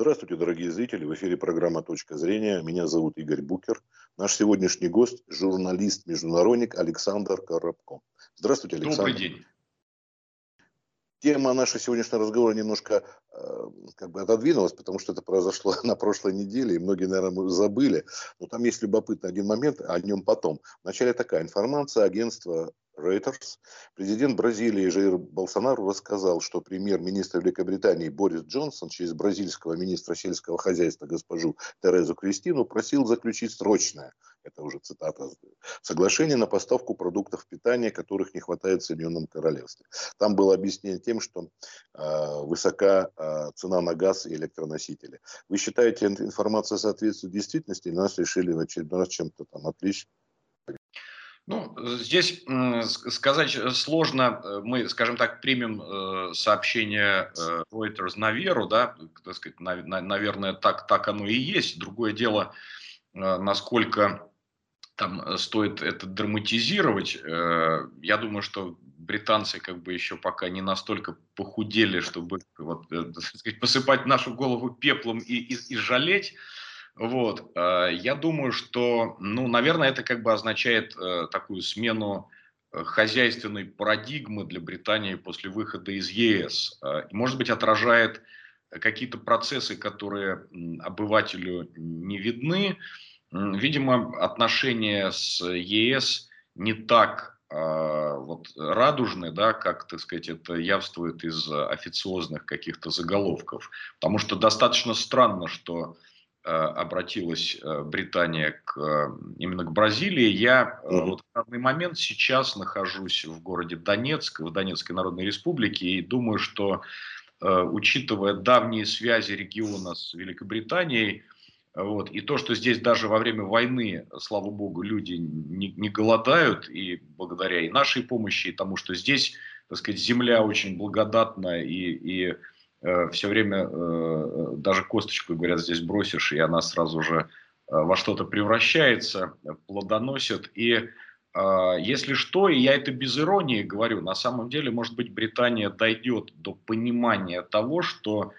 Здравствуйте, дорогие зрители. В эфире программа «Точка зрения». Меня зовут Игорь Букер. Наш сегодняшний гость – журналист-международник Александр Коробко. Здравствуйте, Александр. Добрый день. Тема нашего сегодняшнего разговора немножко э, как бы отодвинулась, потому что это произошло на прошлой неделе, и многие, наверное, забыли. Но там есть любопытный один момент, о нем потом. Вначале такая информация агентства Reuters, президент Бразилии Жаир Болсонару рассказал, что премьер-министр Великобритании Борис Джонсон через бразильского министра сельского хозяйства госпожу Терезу Кристину просил заключить срочное, это уже цитата, соглашение на поставку продуктов питания, которых не хватает в Соединенном Королевстве. Там было объяснение тем, что э, высока э, цена на газ и электроносители. Вы считаете, информация соответствует действительности, или нас решили в очередной раз чем-то там отвлечь? Ну, здесь сказать сложно. Мы, скажем так, примем э, сообщение э, Reuters на веру, да, так сказать, наверное, так, так оно и есть. Другое дело, э, насколько там стоит это драматизировать. Я думаю, что британцы как бы еще пока не настолько похудели, чтобы вот, сказать, посыпать нашу голову пеплом и, и, и жалеть. Вот, э, я думаю, что, ну, наверное, это как бы означает э, такую смену э, хозяйственной парадигмы для Британии после выхода из ЕС. И, может быть, отражает какие-то процессы, которые обывателю не видны. Видимо, отношения с ЕС не так вот радужны, да, как, так сказать, это явствует из официозных каких-то заголовков. Потому что достаточно странно, что обратилась э, Британия к, э, именно к Бразилии. Я mm-hmm. вот в данный момент сейчас нахожусь в городе Донецк, в Донецкой Народной Республике, и думаю, что учитывая давние связи региона с Великобританией, вот, и то, что здесь даже во время войны, слава богу, люди не, не голодают, и благодаря и нашей помощи, и тому, что здесь, так сказать, земля очень благодатна, и, и Э, все время э, даже косточку, говорят, здесь бросишь, и она сразу же э, во что-то превращается, плодоносит. И если что, и я это без иронии говорю, на самом деле, может быть, Британия дойдет до понимания того, что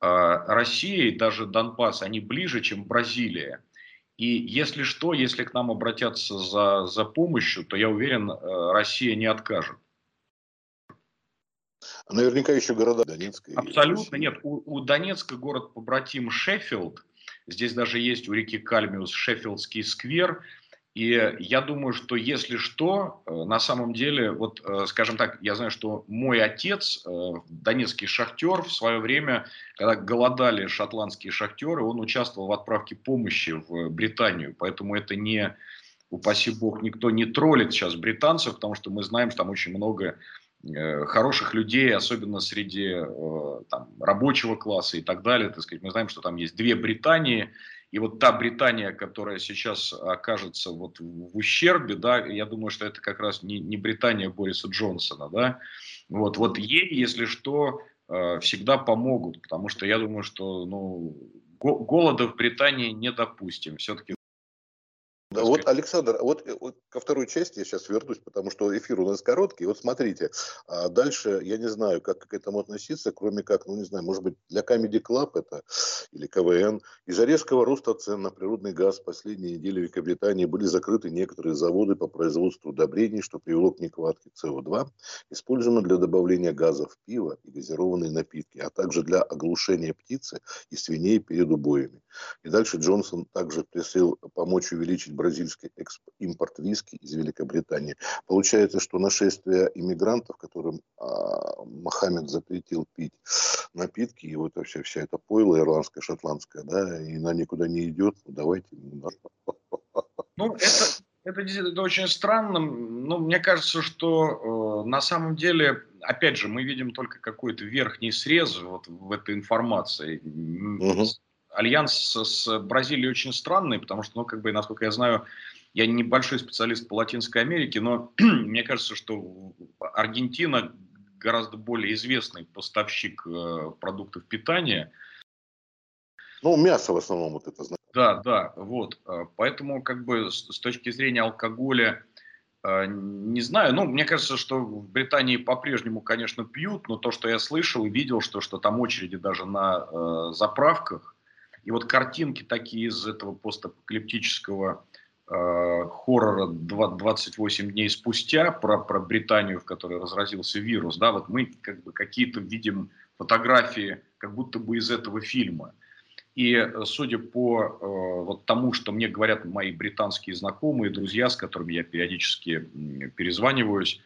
Россия и даже Донбасс, они ближе, чем Бразилия. И если что, если к нам обратятся за, за помощью, то я уверен, Россия не откажет. Наверняка еще города Донецка. Абсолютно нет. У, у Донецка город побратим Шеффилд. Здесь даже есть у реки Кальмиус Шеффилдский сквер. И я думаю, что если что, э, на самом деле, вот, э, скажем так, я знаю, что мой отец, э, донецкий шахтер, в свое время, когда голодали шотландские шахтеры, он участвовал в отправке помощи в Британию. Поэтому это не, упаси бог, никто не троллит сейчас британцев, потому что мы знаем, что там очень много хороших людей, особенно среди э, там, рабочего класса и так далее. Так сказать, мы знаем, что там есть две Британии, и вот та Британия, которая сейчас окажется вот в ущербе, да, я думаю, что это как раз не, не Британия Бориса Джонсона, да, вот, вот ей, если что, э, всегда помогут, потому что я думаю, что, ну, голода в Британии не допустим, все-таки да, вот, Александр, вот, э, вот ко второй части я сейчас вернусь, потому что эфир у нас короткий. Вот смотрите, а дальше я не знаю, как к этому относиться, кроме как, ну не знаю, может быть, для Comedy Club это или КВН. Из-за резкого роста цен на природный газ в последние недели в Великобритании были закрыты некоторые заводы по производству удобрений, что привело к нехватке СО2, используемого для добавления газа в пиво и газированные напитки, а также для оглушения птицы и свиней перед убоями. И дальше Джонсон также просил помочь увеличить бразильский импорт виски из Великобритании. Получается, что нашествие иммигрантов, которым а, Мохаммед запретил пить напитки, и вот вообще вся эта пойло ирландская, шотландская, да, и она никуда не идет, ну, давайте. Ну, это, это действительно очень странно. Ну, мне кажется, что э, на самом деле, опять же, мы видим только какой-то верхний срез вот в этой информации. Угу альянс с Бразилией очень странный, потому что, ну, как бы, насколько я знаю, я небольшой специалист по Латинской Америке, но мне кажется, что Аргентина гораздо более известный поставщик э, продуктов питания. Ну, мясо в основном вот это Да, да, вот. Э, поэтому, как бы, с, с точки зрения алкоголя Э, не знаю, ну, мне кажется, что в Британии по-прежнему, конечно, пьют, но то, что я слышал и видел, что, что там очереди даже на э, заправках, и вот картинки такие из этого постапокалиптического э, хоррора 28 дней спустя про, про Британию, в которой разразился вирус, да, вот мы как бы какие-то видим фотографии как будто бы из этого фильма. И э, судя по э, вот тому, что мне говорят мои британские знакомые, друзья, с которыми я периодически перезваниваюсь,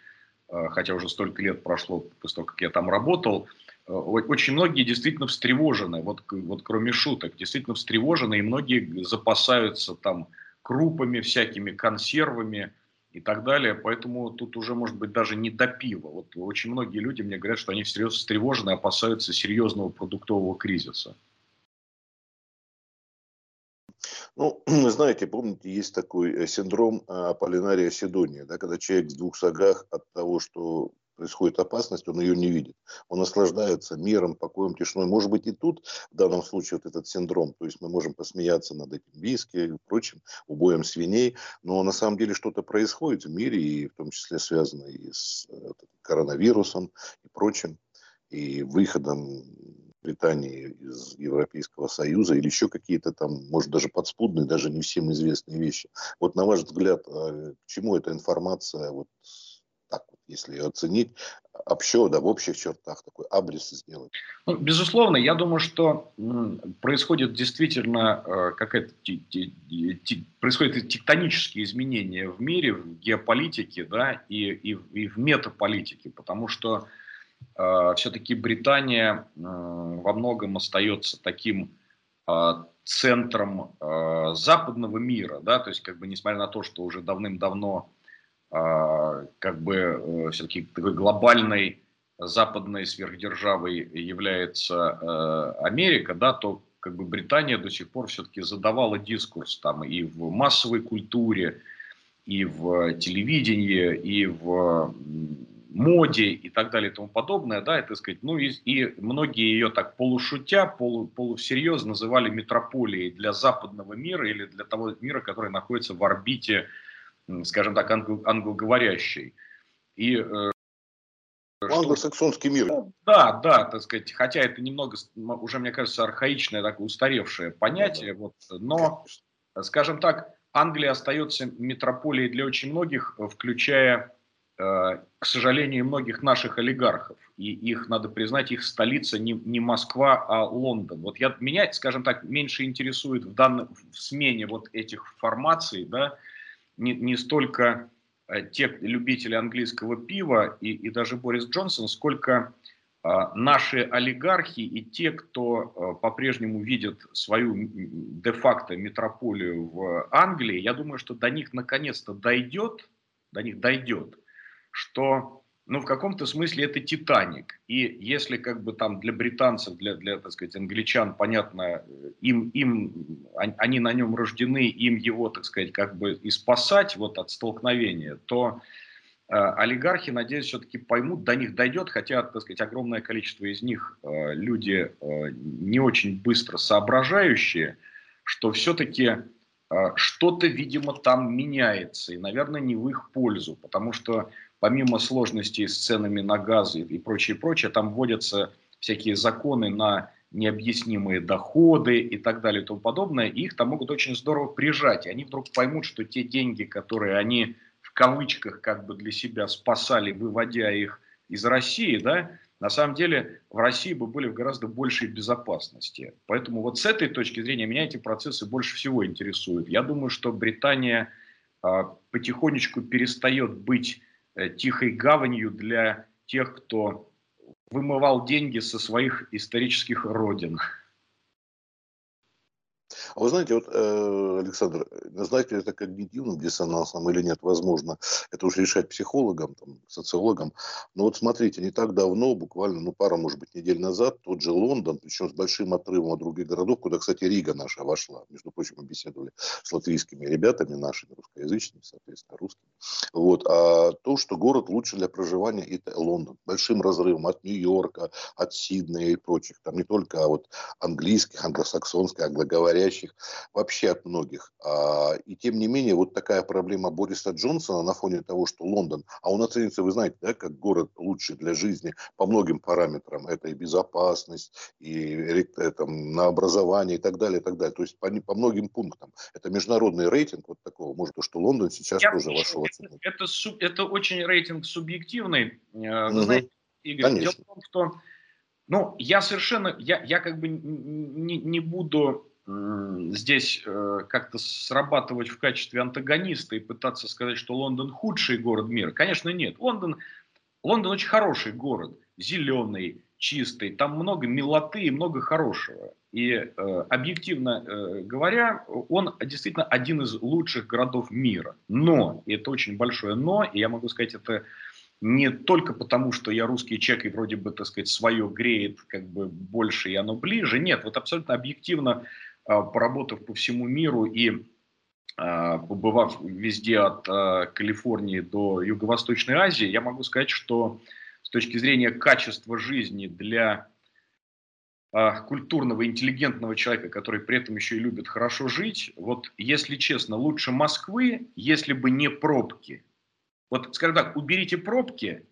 э, хотя уже столько лет прошло после того, как я там работал, э, очень многие действительно встревожены, вот, вот кроме шуток, действительно встревожены, и многие запасаются там крупами, всякими консервами и так далее. Поэтому тут уже, может быть, даже не до пива. Вот очень многие люди мне говорят, что они всерьез встревожены, опасаются серьезного продуктового кризиса. Ну, знаете, помните, есть такой э, синдром а, Полинария Сидония, да, когда человек в двух шагах от того, что происходит опасность, он ее не видит. Он наслаждается миром, покоем, тишиной. Может быть, и тут, в данном случае, вот этот синдром, то есть мы можем посмеяться над этим виски и прочим, убоем свиней, но на самом деле что-то происходит в мире, и в том числе связано и с э, коронавирусом и прочим, и выходом Британии из Европейского Союза или еще какие-то там, может, даже подспудные, даже не всем известные вещи. Вот на ваш взгляд, а, к чему эта информация, вот если ее оценить, общо, да, в общих чертах такой абрис сделать? Ну, безусловно, я думаю, что происходит действительно э, какая-то происходят тектонические изменения в мире, в геополитике, да, и, и, и в метаполитике, потому что Э, все-таки Британия э, во многом остается таким э, центром западного мира, да, то есть как бы несмотря на то, что уже давным-давно как бы все-таки такой глобальной западной сверхдержавой является Америка, да, то как бы Британия до сих пор все-таки задавала дискурс там и в массовой культуре, и в телевидении, и в моде и так далее и тому подобное, да, это сказать, ну и, и многие ее так полушутя, полу, полусерьез называли метрополией для западного мира или для того мира, который находится в орбите, скажем так, англ, англоговорящей. И э, Англосаксонский мир. Ну, да, да, так сказать, хотя это немного, уже, мне кажется, архаичное, такое устаревшее понятие, да, вот, но, скажем так, Англия остается метрополией для очень многих, включая Э, к сожалению, многих наших олигархов. И их, надо признать, их столица не, не Москва, а Лондон. Вот я, меня, скажем так, меньше интересует в, данном, в смене вот этих формаций, да, не, не столько э, те любители английского пива и, и даже Борис Джонсон, сколько э, наши олигархи и те, кто э, по-прежнему видят свою де-факто метрополию в Англии, я думаю, что до них наконец-то дойдет, до них дойдет, что ну, в каком-то смысле это Титаник. И если как бы там для британцев, для, для так сказать, англичан, понятно, им, им, они на нем рождены, им его, так сказать, как бы и спасать вот от столкновения, то э, олигархи, надеюсь, все-таки поймут, до них дойдет, хотя, так сказать, огромное количество из них э, люди э, не очень быстро соображающие, что все-таки э, что-то, видимо, там меняется, и, наверное, не в их пользу, потому что помимо сложностей с ценами на газ и прочее, прочее, там вводятся всякие законы на необъяснимые доходы и так далее и тому подобное, и их там могут очень здорово прижать, и они вдруг поймут, что те деньги, которые они в кавычках как бы для себя спасали, выводя их из России, да, на самом деле в России бы были в гораздо большей безопасности. Поэтому вот с этой точки зрения меня эти процессы больше всего интересуют. Я думаю, что Британия а, потихонечку перестает быть Э, тихой гаванью для тех, кто вымывал деньги со своих исторических родин. А вы знаете, вот, э, Александр, назвать это когнитивным диссонансом или нет, возможно, это уже решать психологам, там, социологам. Но вот смотрите, не так давно, буквально, ну, пару, может быть, недель назад, тот же Лондон, причем с большим отрывом от других городов, куда, кстати, Рига наша вошла. Между прочим, мы беседовали с латвийскими ребятами, нашими русскоязычными, соответственно, русскими. Вот. А то, что город лучше для проживания, это Лондон. Большим разрывом от Нью-Йорка, от Сиднея и прочих. Там не только а вот английских, англосаксонских, англоговорящих зависящих вообще от многих. А, и тем не менее, вот такая проблема Бориса Джонсона на фоне того, что Лондон, а он оценится, вы знаете, да, как город лучший для жизни по многим параметрам. Это и безопасность, и э, там, на образование и так далее, и так далее. То есть по, по многим пунктам. Это международный рейтинг вот такого. Может, то, что Лондон сейчас Я тоже вошел. Это, это, это очень рейтинг субъективный. Э, вы угу. знаете, Игорь, Конечно. дело в том, что ну, я совершенно, я, я как бы не, не буду здесь э, как-то срабатывать в качестве антагониста и пытаться сказать, что Лондон худший город мира. Конечно, нет. Лондон, Лондон очень хороший город, зеленый, чистый, там много милоты и много хорошего. И э, объективно э, говоря, он действительно один из лучших городов мира. Но, и это очень большое но, и я могу сказать это не только потому, что я русский человек и вроде бы, так сказать, свое греет как бы больше и оно ближе. Нет, вот абсолютно объективно, поработав по всему миру и а, побывав везде от а, Калифорнии до Юго-Восточной Азии, я могу сказать, что с точки зрения качества жизни для культурного, интеллигентного человека, который при этом еще и любит хорошо жить, вот если честно, лучше Москвы, если бы не пробки – вот, скажем так, уберите пробки,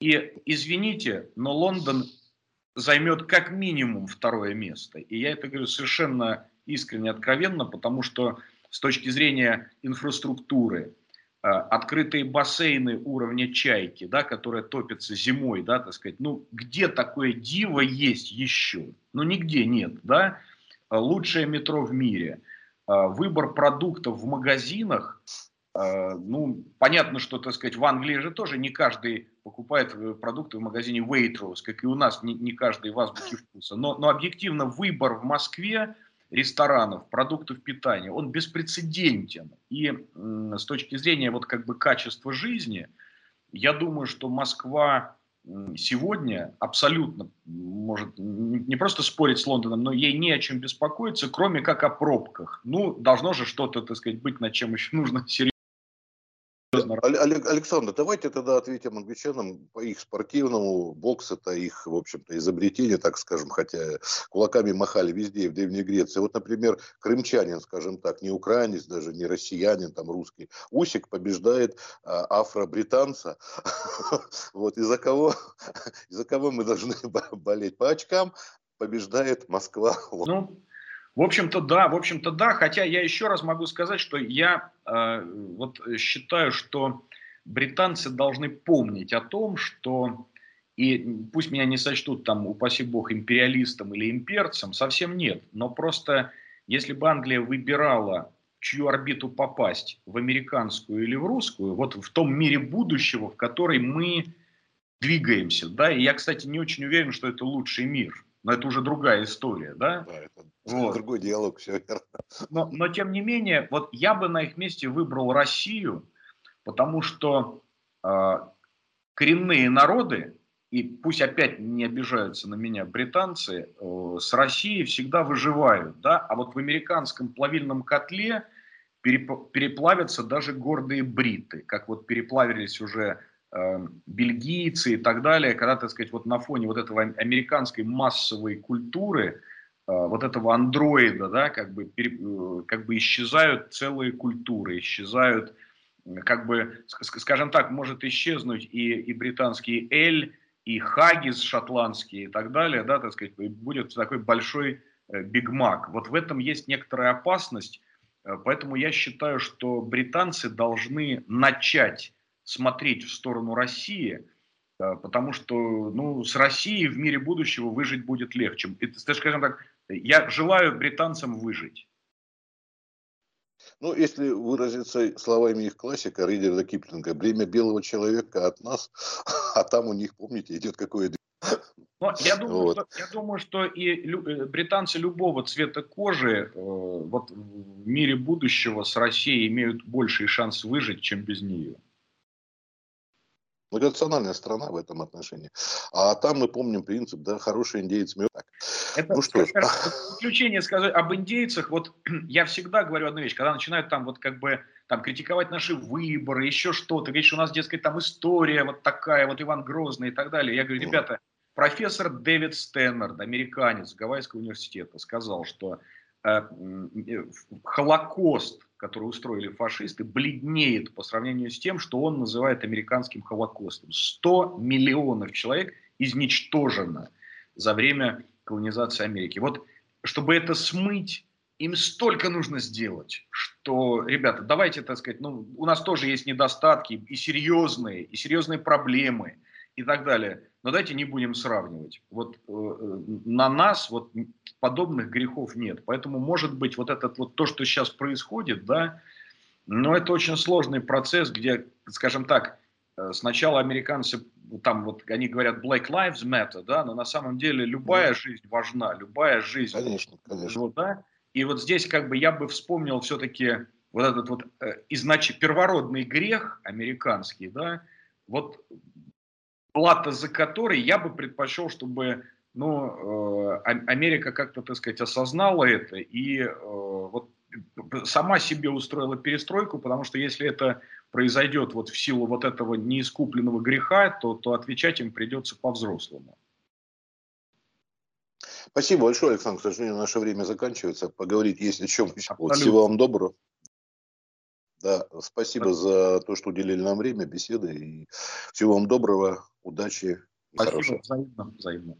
и извините, но Лондон займет как минимум второе место. И я это говорю совершенно искренне, откровенно, потому что с точки зрения инфраструктуры, э, открытые бассейны уровня чайки, да, которые топятся зимой, да, так сказать, ну, где такое диво есть еще? Ну, нигде нет, да. Лучшее метро в мире. Э, выбор продуктов в магазинах ну, понятно, что, так сказать, в Англии же тоже не каждый покупает э, продукты в магазине Waitrose, как и у нас не, не каждый в азбуке вкуса. Но, но объективно выбор в Москве ресторанов, продуктов питания, он беспрецедентен. И с точки зрения вот как бы качества жизни, я думаю, что Москва сегодня абсолютно может не просто спорить с Лондоном, но ей не о чем беспокоиться, кроме как о пробках. Ну, должно же что-то, так сказать, быть, над чем еще нужно серьезно Александр, давайте тогда ответим англичанам по их спортивному. Бокс это их, в общем-то, изобретение, так скажем, хотя кулаками махали везде, в Древней Греции. Вот, например, крымчанин, скажем так, не украинец, даже не россиянин, там русский. Усик побеждает а, афро-британца. Вот из-за кого, из-за кого мы должны болеть? По очкам побеждает Москва. Ну, в общем-то, да, в общем-то, да, хотя я еще раз могу сказать, что я э, вот считаю, что британцы должны помнить о том, что, и пусть меня не сочтут там, упаси бог, империалистом или имперцем, совсем нет, но просто если бы Англия выбирала, в чью орбиту попасть, в американскую или в русскую, вот в том мире будущего, в который мы двигаемся, да, и я, кстати, не очень уверен, что это лучший мир, но это уже другая история, да? Да, это вот. другой диалог, все верно. Но, но тем не менее, вот я бы на их месте выбрал Россию, потому что э, коренные народы, и пусть опять не обижаются на меня британцы, э, с Россией всегда выживают, да, а вот в американском плавильном котле переп, переплавятся даже гордые бриты, как вот переплавились уже бельгийцы и так далее, когда, так сказать, вот на фоне вот этого американской массовой культуры, э, вот этого андроида, да, как бы, э, как бы исчезают целые культуры, исчезают, как бы, скажем так, может исчезнуть и, и британский эль, и хагис шотландский и так далее, да, так сказать, будет такой большой бигмак. Вот в этом есть некоторая опасность, поэтому я считаю, что британцы должны начать смотреть в сторону России, э, потому что ну, с Россией в мире будущего выжить будет легче. Это, скажем так, я желаю британцам выжить. Ну, если выразиться словами их классика Ридерда Киплинга, бремя белого человека от нас, а там у них, помните, идет какое но я думаю, вот. что, я думаю, что и лю, э, британцы любого цвета кожи э, вот в мире будущего с Россией имеют больший шанс выжить, чем без нее. Многонациональная страна в этом отношении. А там мы помним принцип, да, хороший индейец мертв. Это, ну что ж. Заключение сказать об индейцах. Вот я всегда говорю одну вещь, когда начинают там вот как бы там критиковать наши выборы, еще что-то, говорить, что у нас, дескать, там история вот такая, вот Иван Грозный и так далее. Я говорю, ребята, профессор Дэвид Стэннерд, американец Гавайского университета, сказал, что э, Холокост, который устроили фашисты, бледнеет по сравнению с тем, что он называет американским Холокостом. 100 миллионов человек изничтожено за время колонизации Америки. Вот чтобы это смыть, им столько нужно сделать, что, ребята, давайте, так сказать, ну, у нас тоже есть недостатки и серьезные, и серьезные проблемы и так далее. Но давайте не будем сравнивать. Вот э, на нас вот подобных грехов нет. Поэтому, может быть, вот этот вот то, что сейчас происходит, да, но это очень сложный процесс, где, скажем так, э, сначала американцы там вот они говорят Black Lives Matter, да, но на самом деле любая жизнь важна, любая жизнь. Конечно, конечно. Ну, да? И вот здесь как бы я бы вспомнил все-таки вот этот вот э, изнач... первородный грех американский, да, вот плата за который я бы предпочел, чтобы ну, э, Америка как-то, так сказать, осознала это и э, вот сама себе устроила перестройку, потому что если это произойдет вот в силу вот этого неискупленного греха, то, то отвечать им придется по-взрослому. Спасибо большое, Александр. К сожалению, наше время заканчивается. Поговорить есть о чем. Вот, всего вам доброго. Да, спасибо за то, что уделили нам время, беседы. И всего вам доброго, удачи. Спасибо, взаимно, взаимно.